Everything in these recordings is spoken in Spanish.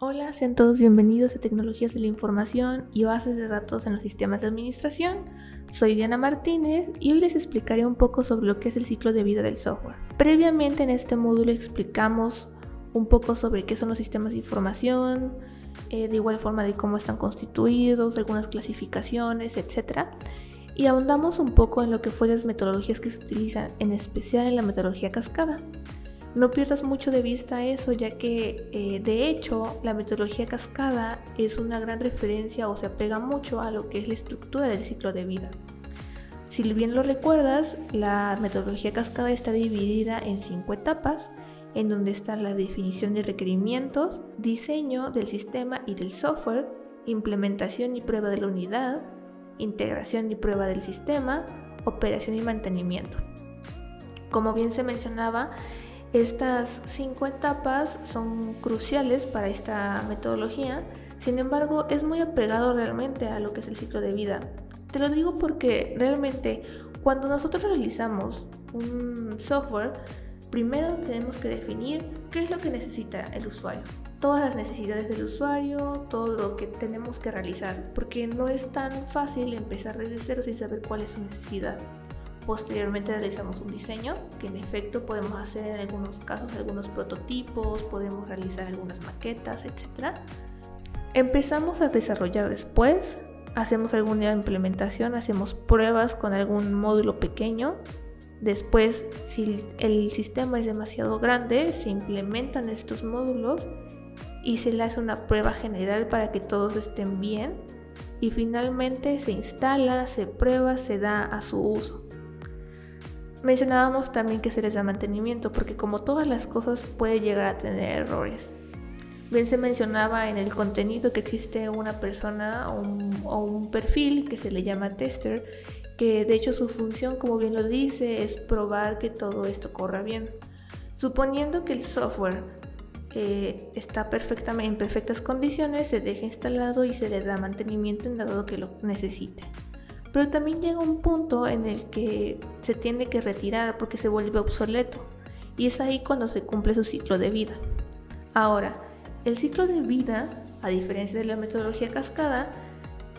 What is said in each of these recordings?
Hola, sean todos bienvenidos a Tecnologías de la Información y Bases de Datos en los Sistemas de Administración. Soy Diana Martínez y hoy les explicaré un poco sobre lo que es el ciclo de vida del software. Previamente en este módulo explicamos un poco sobre qué son los sistemas de información, eh, de igual forma de cómo están constituidos, algunas clasificaciones, etc. Y ahondamos un poco en lo que fueron las metodologías que se utilizan, en especial en la metodología cascada. No pierdas mucho de vista eso, ya que eh, de hecho la metodología cascada es una gran referencia o se apega mucho a lo que es la estructura del ciclo de vida. Si bien lo recuerdas, la metodología cascada está dividida en cinco etapas, en donde está la definición de requerimientos, diseño del sistema y del software, implementación y prueba de la unidad, integración y prueba del sistema, operación y mantenimiento. Como bien se mencionaba, estas cinco etapas son cruciales para esta metodología, sin embargo es muy apegado realmente a lo que es el ciclo de vida. Te lo digo porque realmente cuando nosotros realizamos un software, primero tenemos que definir qué es lo que necesita el usuario. Todas las necesidades del usuario, todo lo que tenemos que realizar, porque no es tan fácil empezar desde cero sin saber cuál es su necesidad. Posteriormente realizamos un diseño, que en efecto podemos hacer en algunos casos algunos prototipos, podemos realizar algunas maquetas, etc. Empezamos a desarrollar después, hacemos alguna implementación, hacemos pruebas con algún módulo pequeño. Después, si el sistema es demasiado grande, se implementan estos módulos y se le hace una prueba general para que todos estén bien. Y finalmente se instala, se prueba, se da a su uso. Mencionábamos también que se les da mantenimiento porque como todas las cosas puede llegar a tener errores. Bien se mencionaba en el contenido que existe una persona o un, perfil que se le llama tester, que de hecho su función, como bien lo dice, es probar que todo esto corra bien. Suponiendo que el software eh, está perfectamente en perfectas condiciones, se deja instalado y se le da mantenimiento en dado que lo necesite pero también llega un punto en el que se tiene que retirar porque se vuelve obsoleto y es ahí cuando se cumple su ciclo de vida. Ahora, el ciclo de vida, a diferencia de la metodología cascada,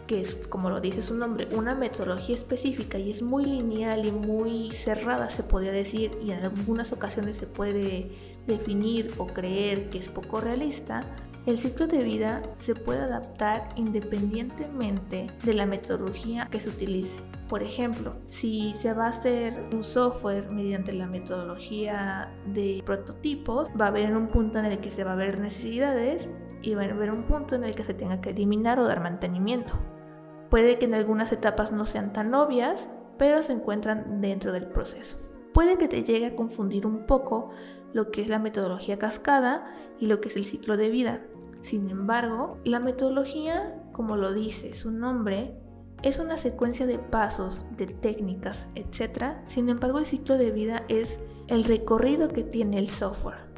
que es, como lo dice su nombre, una metodología específica y es muy lineal y muy cerrada, se podría decir, y en algunas ocasiones se puede definir o creer que es poco realista, el ciclo de vida se puede adaptar independientemente de la metodología que se utilice. Por ejemplo, si se va a hacer un software mediante la metodología de prototipos, va a haber un punto en el que se va a ver necesidades y va a haber un punto en el que se tenga que eliminar o dar mantenimiento. Puede que en algunas etapas no sean tan obvias, pero se encuentran dentro del proceso. Puede que te llegue a confundir un poco lo que es la metodología cascada y lo que es el ciclo de vida. Sin embargo, la metodología, como lo dice su nombre, es una secuencia de pasos, de técnicas, etc. Sin embargo, el ciclo de vida es el recorrido que tiene el software.